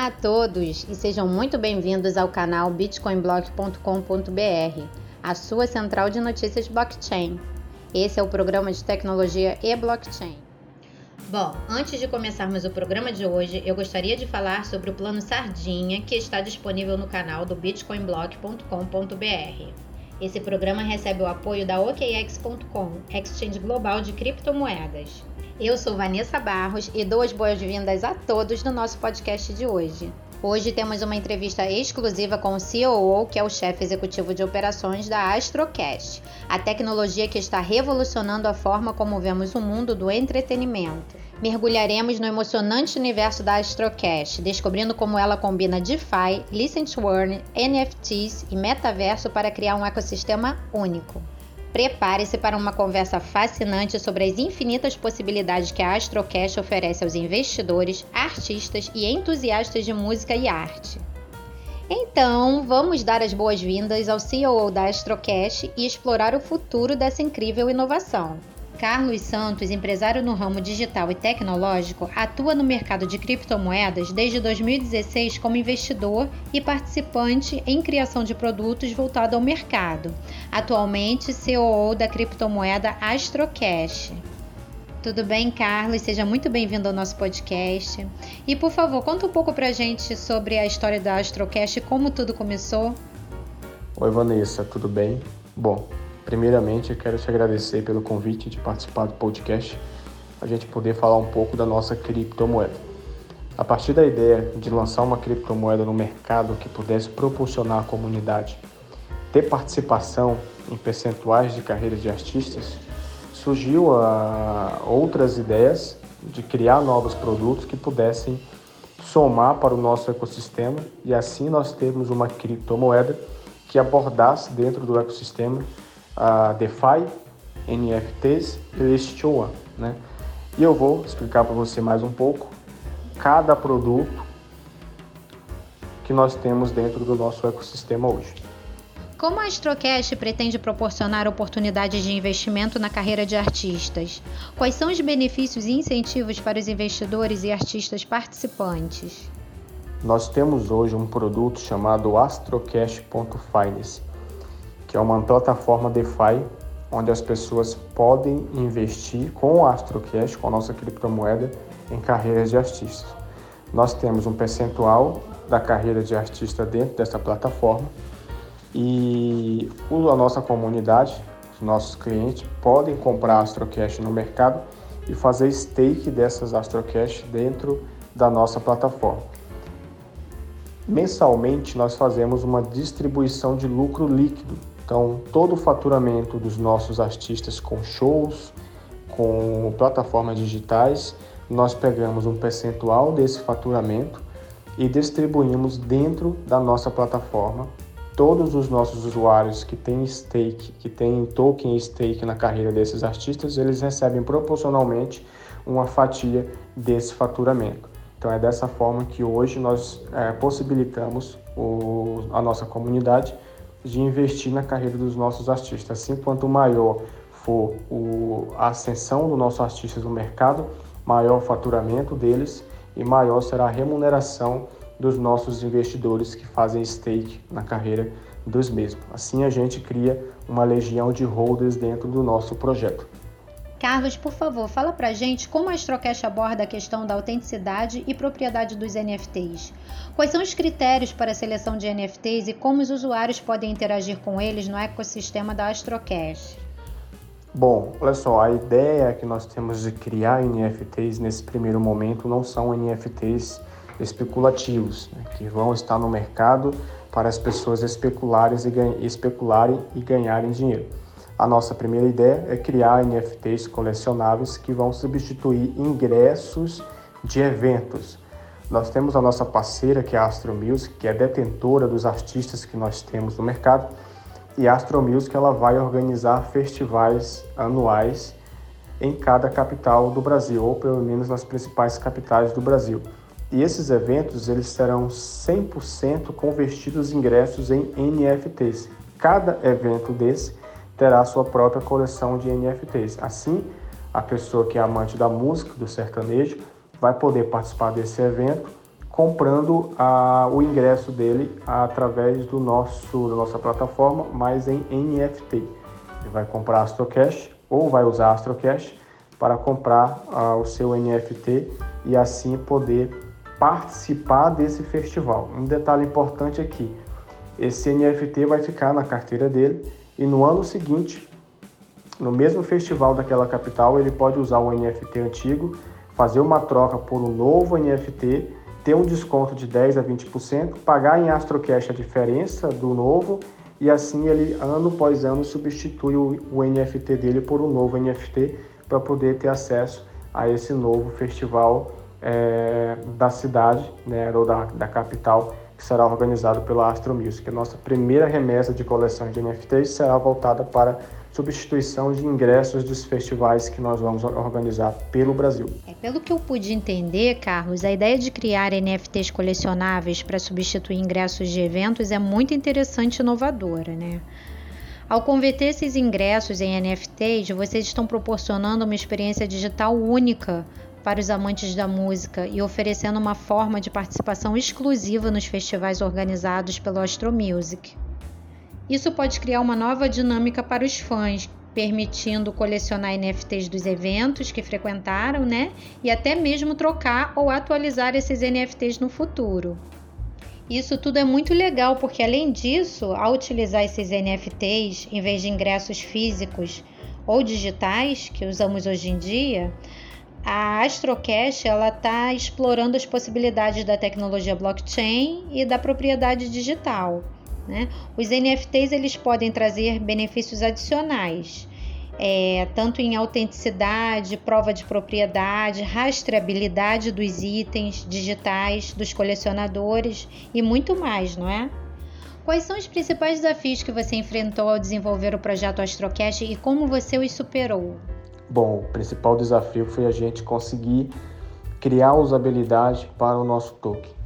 Olá a todos e sejam muito bem-vindos ao canal bitcoinblock.com.br, a sua central de notícias blockchain. Esse é o programa de tecnologia e blockchain. Bom, antes de começarmos o programa de hoje, eu gostaria de falar sobre o plano Sardinha que está disponível no canal do bitcoinblock.com.br. Esse programa recebe o apoio da OKX.com, exchange global de criptomoedas. Eu sou Vanessa Barros e dou as boas-vindas a todos no nosso podcast de hoje. Hoje temos uma entrevista exclusiva com o COO, que é o chefe executivo de operações da Astrocast, a tecnologia que está revolucionando a forma como vemos o mundo do entretenimento. Mergulharemos no emocionante universo da Astrocast, descobrindo como ela combina DeFi, Listen to Earn, NFTs e metaverso para criar um ecossistema único. Prepare-se para uma conversa fascinante sobre as infinitas possibilidades que a Astrocash oferece aos investidores, artistas e entusiastas de música e arte. Então, vamos dar as boas-vindas ao CEO da Astrocash e explorar o futuro dessa incrível inovação. Carlos Santos, empresário no ramo digital e tecnológico, atua no mercado de criptomoedas desde 2016 como investidor e participante em criação de produtos voltado ao mercado. Atualmente, CEO da criptomoeda Astrocash. Tudo bem, Carlos? Seja muito bem-vindo ao nosso podcast. E, por favor, conta um pouco pra gente sobre a história da Astrocash e como tudo começou. Oi, Vanessa, tudo bem? Bom, Primeiramente, eu quero te agradecer pelo convite de participar do podcast, a gente poder falar um pouco da nossa criptomoeda. A partir da ideia de lançar uma criptomoeda no mercado que pudesse proporcionar à comunidade ter participação em percentuais de carreiras de artistas, surgiu a outras ideias de criar novos produtos que pudessem somar para o nosso ecossistema e assim nós termos uma criptomoeda que abordasse dentro do ecossistema a DeFi, NFTs e List1, né? E eu vou explicar para você mais um pouco cada produto que nós temos dentro do nosso ecossistema hoje. Como a Astrocash pretende proporcionar oportunidades de investimento na carreira de artistas? Quais são os benefícios e incentivos para os investidores e artistas participantes? Nós temos hoje um produto chamado astrocash.finance que é uma plataforma DeFi onde as pessoas podem investir com o AstroCash, com a nossa criptomoeda, em carreiras de artistas. Nós temos um percentual da carreira de artista dentro dessa plataforma e a nossa comunidade, os nossos clientes, podem comprar AstroCash no mercado e fazer stake dessas AstroCash dentro da nossa plataforma. Mensalmente, nós fazemos uma distribuição de lucro líquido então, todo o faturamento dos nossos artistas com shows, com plataformas digitais, nós pegamos um percentual desse faturamento e distribuímos dentro da nossa plataforma. Todos os nossos usuários que têm stake, que têm token stake na carreira desses artistas, eles recebem proporcionalmente uma fatia desse faturamento. Então é dessa forma que hoje nós é, possibilitamos o, a nossa comunidade de investir na carreira dos nossos artistas. Assim, quanto maior for o, a ascensão do nosso artista no mercado, maior o faturamento deles e maior será a remuneração dos nossos investidores que fazem stake na carreira dos mesmos. Assim a gente cria uma legião de holders dentro do nosso projeto. Carlos, por favor, fala pra gente como a Astrocash aborda a questão da autenticidade e propriedade dos NFTs. Quais são os critérios para a seleção de NFTs e como os usuários podem interagir com eles no ecossistema da Astrocash? Bom, olha só, a ideia que nós temos de criar NFTs nesse primeiro momento não são NFTs especulativos, né, que vão estar no mercado para as pessoas especularem e, especularem e ganharem dinheiro. A nossa primeira ideia é criar NFTs colecionáveis que vão substituir ingressos de eventos. Nós temos a nossa parceira, que é a Astro Music, que é detentora dos artistas que nós temos no mercado, e a Astro Music ela vai organizar festivais anuais em cada capital do Brasil, ou pelo menos nas principais capitais do Brasil. E esses eventos eles serão 100% convertidos ingressos em NFTs. Cada evento desse terá sua própria coleção de NFTs. Assim, a pessoa que é amante da música, do sertanejo, vai poder participar desse evento comprando a, o ingresso dele através do nosso, da nossa plataforma, mas em NFT. Ele vai comprar AstroCash ou vai usar AstroCash para comprar uh, o seu NFT e assim poder participar desse festival. Um detalhe importante aqui, esse NFT vai ficar na carteira dele e no ano seguinte, no mesmo festival daquela capital, ele pode usar o NFT antigo, fazer uma troca por um novo NFT ter um desconto de 10 a 20%, pagar em AstroCash a diferença do novo e assim ele ano após ano substitui o, o NFT dele por um novo NFT para poder ter acesso a esse novo festival é, da cidade né, ou da, da capital que será organizado pela Astro Music. A nossa primeira remessa de coleções de NFTs será voltada para substituição de ingressos dos festivais que nós vamos organizar pelo Brasil. É, pelo que eu pude entender, Carlos, a ideia de criar NFTs colecionáveis para substituir ingressos de eventos é muito interessante e inovadora, né? Ao converter esses ingressos em NFTs, vocês estão proporcionando uma experiência digital única para os amantes da música e oferecendo uma forma de participação exclusiva nos festivais organizados pelo Astro Music. Isso pode criar uma nova dinâmica para os fãs, permitindo colecionar NFTs dos eventos que frequentaram, né? E até mesmo trocar ou atualizar esses NFTs no futuro. Isso tudo é muito legal porque, além disso, ao utilizar esses NFTs em vez de ingressos físicos ou digitais que usamos hoje em dia, a Astrocash ela está explorando as possibilidades da tecnologia blockchain e da propriedade digital. Né? Os NFTs eles podem trazer benefícios adicionais, é, tanto em autenticidade, prova de propriedade, rastreabilidade dos itens digitais dos colecionadores e muito mais, não é? Quais são os principais desafios que você enfrentou ao desenvolver o projeto Astrocash e como você os superou? Bom, o principal desafio foi a gente conseguir criar usabilidade para o nosso token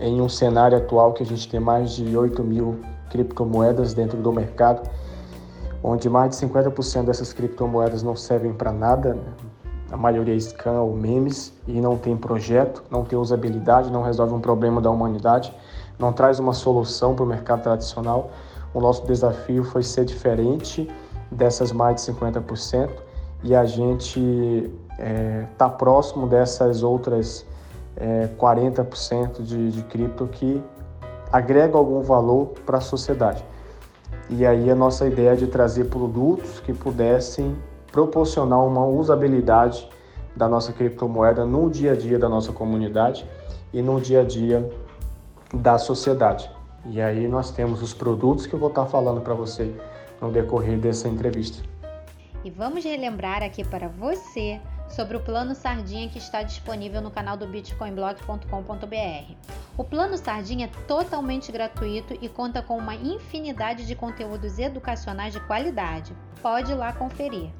em um cenário atual que a gente tem mais de 8 mil criptomoedas dentro do mercado, onde mais de 50% dessas criptomoedas não servem para nada, né? a maioria é scam ou memes e não tem projeto, não tem usabilidade, não resolve um problema da humanidade, não traz uma solução para o mercado tradicional. O nosso desafio foi ser diferente dessas mais de 50% e a gente está é, tá próximo dessas outras é, 40% de, de cripto que agrega algum valor para a sociedade. E aí a nossa ideia é de trazer produtos que pudessem proporcionar uma usabilidade da nossa criptomoeda no dia a dia da nossa comunidade e no dia a dia da sociedade. E aí nós temos os produtos que eu vou estar falando para você no decorrer dessa entrevista. E vamos relembrar aqui para você sobre o plano Sardinha que está disponível no canal do bitcoinblog.com.br. O plano Sardinha é totalmente gratuito e conta com uma infinidade de conteúdos educacionais de qualidade. Pode ir lá conferir.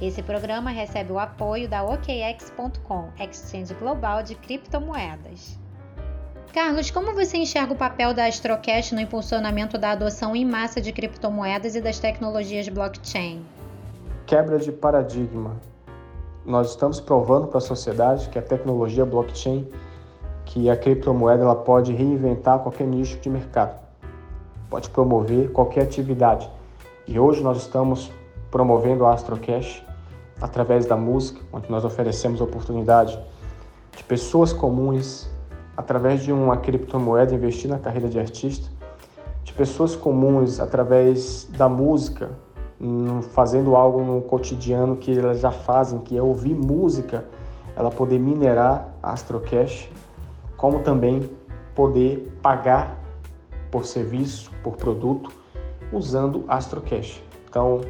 Esse programa recebe o apoio da OKEx.com, Exchange Global de Criptomoedas. Carlos, como você enxerga o papel da Astrocash no impulsionamento da adoção em massa de criptomoedas e das tecnologias blockchain? Quebra de paradigma nós estamos provando para a sociedade que a tecnologia blockchain, que a criptomoeda, ela pode reinventar qualquer nicho de mercado, pode promover qualquer atividade. E hoje nós estamos promovendo a Astrocash através da música, onde nós oferecemos a oportunidade de pessoas comuns, através de uma criptomoeda, investir na carreira de artista, de pessoas comuns, através da música, fazendo algo no cotidiano que elas já fazem, que é ouvir música, ela poder minerar Astrocash, como também poder pagar por serviço, por produto, usando Astrocash. Então,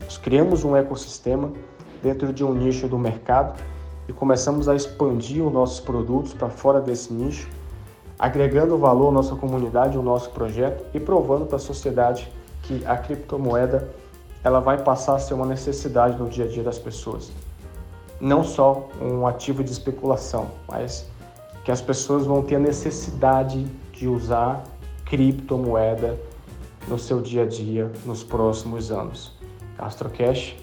nós criamos um ecossistema dentro de um nicho do mercado e começamos a expandir os nossos produtos para fora desse nicho, agregando valor à nossa comunidade, ao nosso projeto e provando para a sociedade que a criptomoeda ela vai passar a ser uma necessidade no dia a dia das pessoas. Não só um ativo de especulação, mas que as pessoas vão ter a necessidade de usar criptomoeda no seu dia a dia nos próximos anos. Astrocash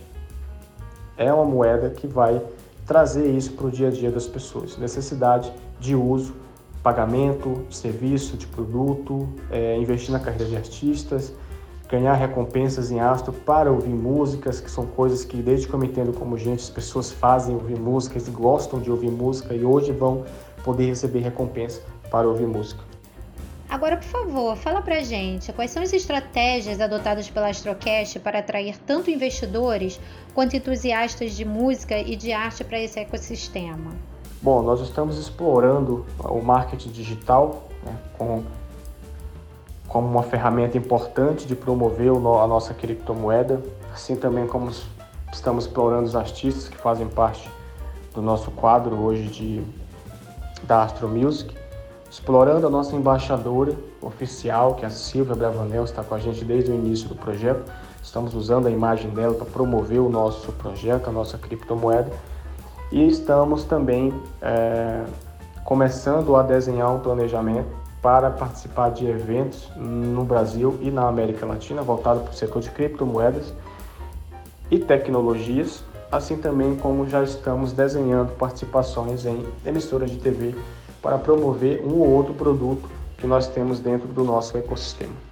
é uma moeda que vai trazer isso para o dia a dia das pessoas, necessidade de uso pagamento, serviço, de produto, é, investir na carreira de artistas, ganhar recompensas em astro para ouvir músicas, que são coisas que desde que eu me entendo como gente, as pessoas fazem ouvir músicas e gostam de ouvir música e hoje vão poder receber recompensa para ouvir música. Agora, por favor, fala pra gente quais são as estratégias adotadas pela Astrocast para atrair tanto investidores quanto entusiastas de música e de arte para esse ecossistema. Bom, nós estamos explorando o marketing digital né, com como uma ferramenta importante de promover a nossa criptomoeda, assim também como estamos explorando os artistas que fazem parte do nosso quadro hoje de, da Astro Music, explorando a nossa embaixadora oficial, que é a Silvia Bravanel, está com a gente desde o início do projeto. Estamos usando a imagem dela para promover o nosso projeto, a nossa criptomoeda. E estamos também é, começando a desenhar um planejamento para participar de eventos no Brasil e na América Latina voltado para o setor de criptomoedas e tecnologias, assim também como já estamos desenhando participações em emissoras de TV para promover um ou outro produto que nós temos dentro do nosso ecossistema.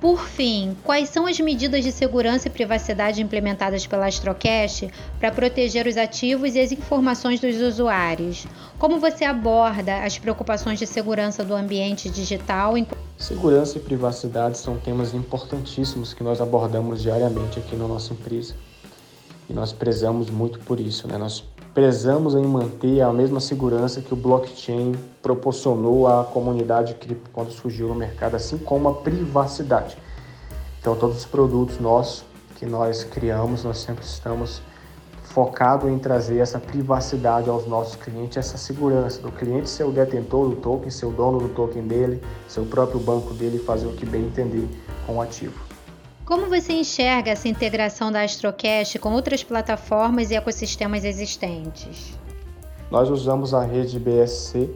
Por fim, quais são as medidas de segurança e privacidade implementadas pela Astrocast para proteger os ativos e as informações dos usuários? Como você aborda as preocupações de segurança do ambiente digital? Segurança e privacidade são temas importantíssimos que nós abordamos diariamente aqui na nossa empresa. E nós prezamos muito por isso, né? Nós prezamos em manter a mesma segurança que o blockchain proporcionou à comunidade cripto quando surgiu no mercado, assim como a privacidade. Então, todos os produtos nossos que nós criamos, nós sempre estamos focado em trazer essa privacidade aos nossos clientes, essa segurança do cliente ser o detentor do token, ser o dono do token dele, ser o próprio banco dele fazer o que bem entender com o ativo. Como você enxerga essa integração da Astrocast com outras plataformas e ecossistemas existentes? Nós usamos a rede BSC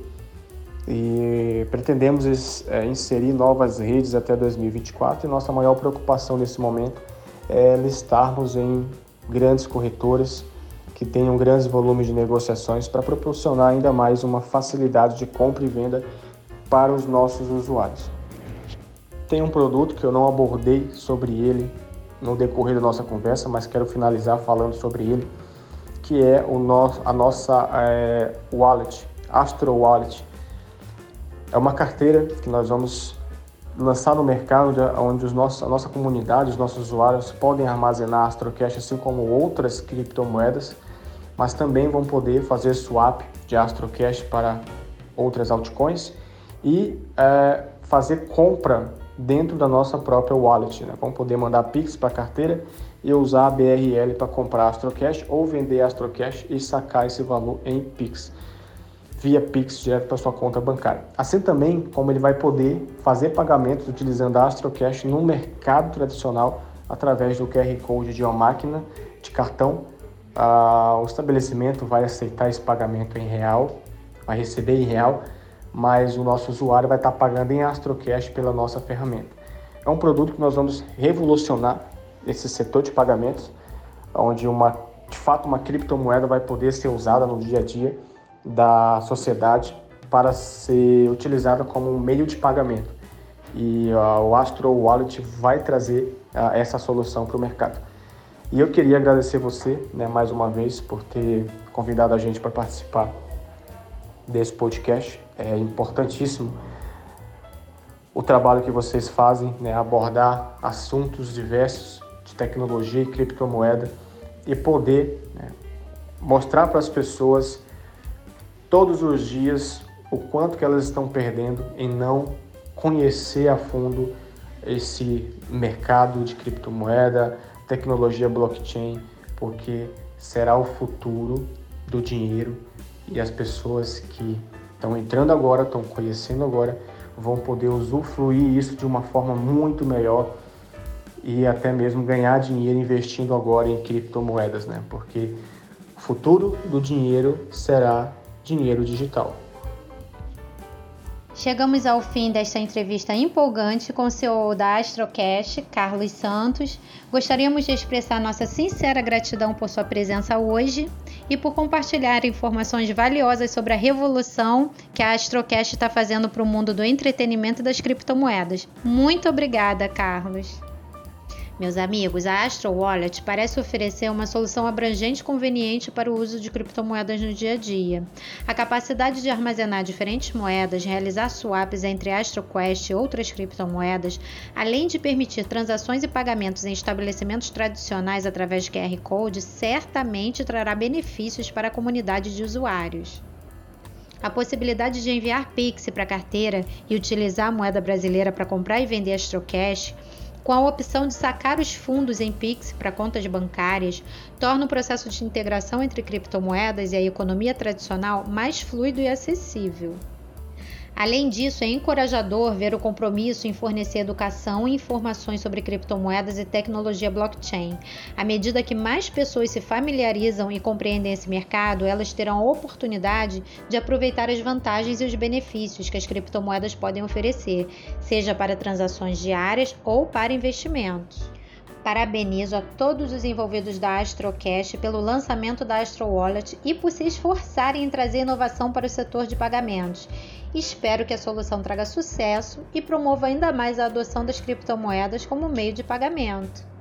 e pretendemos é, inserir novas redes até 2024 e nossa maior preocupação nesse momento é listarmos em grandes corretoras que tenham grandes volumes de negociações para proporcionar ainda mais uma facilidade de compra e venda para os nossos usuários. Tem um produto que eu não abordei sobre ele no decorrer da nossa conversa, mas quero finalizar falando sobre ele, que é o nosso, a nossa é, wallet, Astro Wallet. É uma carteira que nós vamos lançar no mercado onde os nossos, a nossa comunidade, os nossos usuários podem armazenar AstroCash assim como outras criptomoedas, mas também vão poder fazer swap de AstroCash para outras altcoins e é, fazer compra dentro da nossa própria wallet. Né? Vamos poder mandar Pix para carteira e usar a BRL para comprar AstroCash ou vender AstroCash e sacar esse valor em Pix, via Pix direto para sua conta bancária. Assim também como ele vai poder fazer pagamentos utilizando a AstroCash no mercado tradicional através do QR Code de uma máquina de cartão. Ah, o estabelecimento vai aceitar esse pagamento em real, vai receber em real mas o nosso usuário vai estar pagando em AstroCash pela nossa ferramenta. É um produto que nós vamos revolucionar esse setor de pagamentos, onde uma, de fato uma criptomoeda vai poder ser usada no dia a dia da sociedade para ser utilizada como um meio de pagamento. E uh, o Astro Wallet vai trazer uh, essa solução para o mercado. E eu queria agradecer você, né, mais uma vez, por ter convidado a gente para participar desse podcast. É importantíssimo o trabalho que vocês fazem, né, abordar assuntos diversos de tecnologia e criptomoeda e poder né, mostrar para as pessoas todos os dias o quanto que elas estão perdendo em não conhecer a fundo esse mercado de criptomoeda, tecnologia blockchain, porque será o futuro do dinheiro e as pessoas que estão entrando agora, estão conhecendo agora, vão poder usufruir isso de uma forma muito melhor e até mesmo ganhar dinheiro investindo agora em criptomoedas, né? Porque o futuro do dinheiro será dinheiro digital. Chegamos ao fim desta entrevista empolgante com o CEO da Astrocash, Carlos Santos. Gostaríamos de expressar nossa sincera gratidão por sua presença hoje e por compartilhar informações valiosas sobre a revolução que a Astrocash está fazendo para o mundo do entretenimento e das criptomoedas. Muito obrigada, Carlos. Meus amigos, a Astro Wallet parece oferecer uma solução abrangente e conveniente para o uso de criptomoedas no dia a dia. A capacidade de armazenar diferentes moedas, realizar swaps entre AstroQuest e outras criptomoedas, além de permitir transações e pagamentos em estabelecimentos tradicionais através de QR Code, certamente trará benefícios para a comunidade de usuários. A possibilidade de enviar Pix para a carteira e utilizar a moeda brasileira para comprar e vender AstroCash com a opção de sacar os fundos em Pix para contas bancárias, torna o processo de integração entre criptomoedas e a economia tradicional mais fluido e acessível. Além disso, é encorajador ver o compromisso em fornecer educação e informações sobre criptomoedas e tecnologia blockchain. À medida que mais pessoas se familiarizam e compreendem esse mercado, elas terão a oportunidade de aproveitar as vantagens e os benefícios que as criptomoedas podem oferecer, seja para transações diárias ou para investimentos. Parabenizo a todos os envolvidos da AstroCash pelo lançamento da Astro Wallet e por se esforçarem em trazer inovação para o setor de pagamentos. Espero que a solução traga sucesso e promova ainda mais a adoção das criptomoedas como meio de pagamento.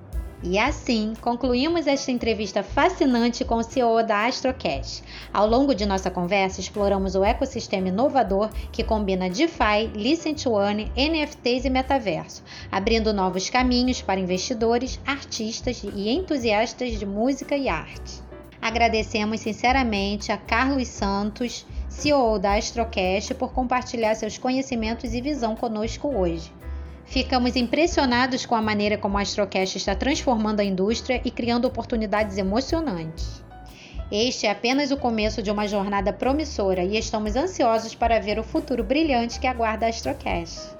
E assim, concluímos esta entrevista fascinante com o CEO da AstroCash. Ao longo de nossa conversa, exploramos o ecossistema inovador que combina DeFi, Licent One, NFTs e metaverso, abrindo novos caminhos para investidores, artistas e entusiastas de música e arte. Agradecemos sinceramente a Carlos Santos, CEO da Astrocash, por compartilhar seus conhecimentos e visão conosco hoje. Ficamos impressionados com a maneira como a Astrocast está transformando a indústria e criando oportunidades emocionantes. Este é apenas o começo de uma jornada promissora e estamos ansiosos para ver o futuro brilhante que aguarda a Astrocast.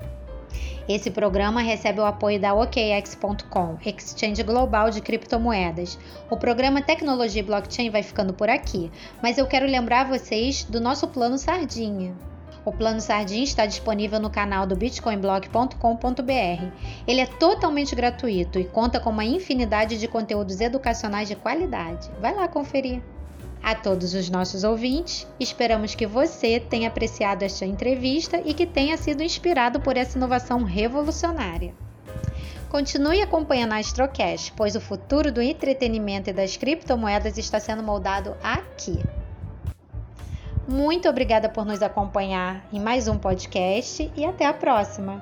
Esse programa recebe o apoio da OKX.com, Exchange Global de Criptomoedas. O programa Tecnologia e Blockchain vai ficando por aqui, mas eu quero lembrar vocês do nosso plano Sardinha. O plano Sardinha está disponível no canal do bitcoinblog.com.br. Ele é totalmente gratuito e conta com uma infinidade de conteúdos educacionais de qualidade. Vai lá conferir. A todos os nossos ouvintes, esperamos que você tenha apreciado esta entrevista e que tenha sido inspirado por essa inovação revolucionária. Continue acompanhando a Astrocast, pois o futuro do entretenimento e das criptomoedas está sendo moldado aqui. Muito obrigada por nos acompanhar em mais um podcast e até a próxima!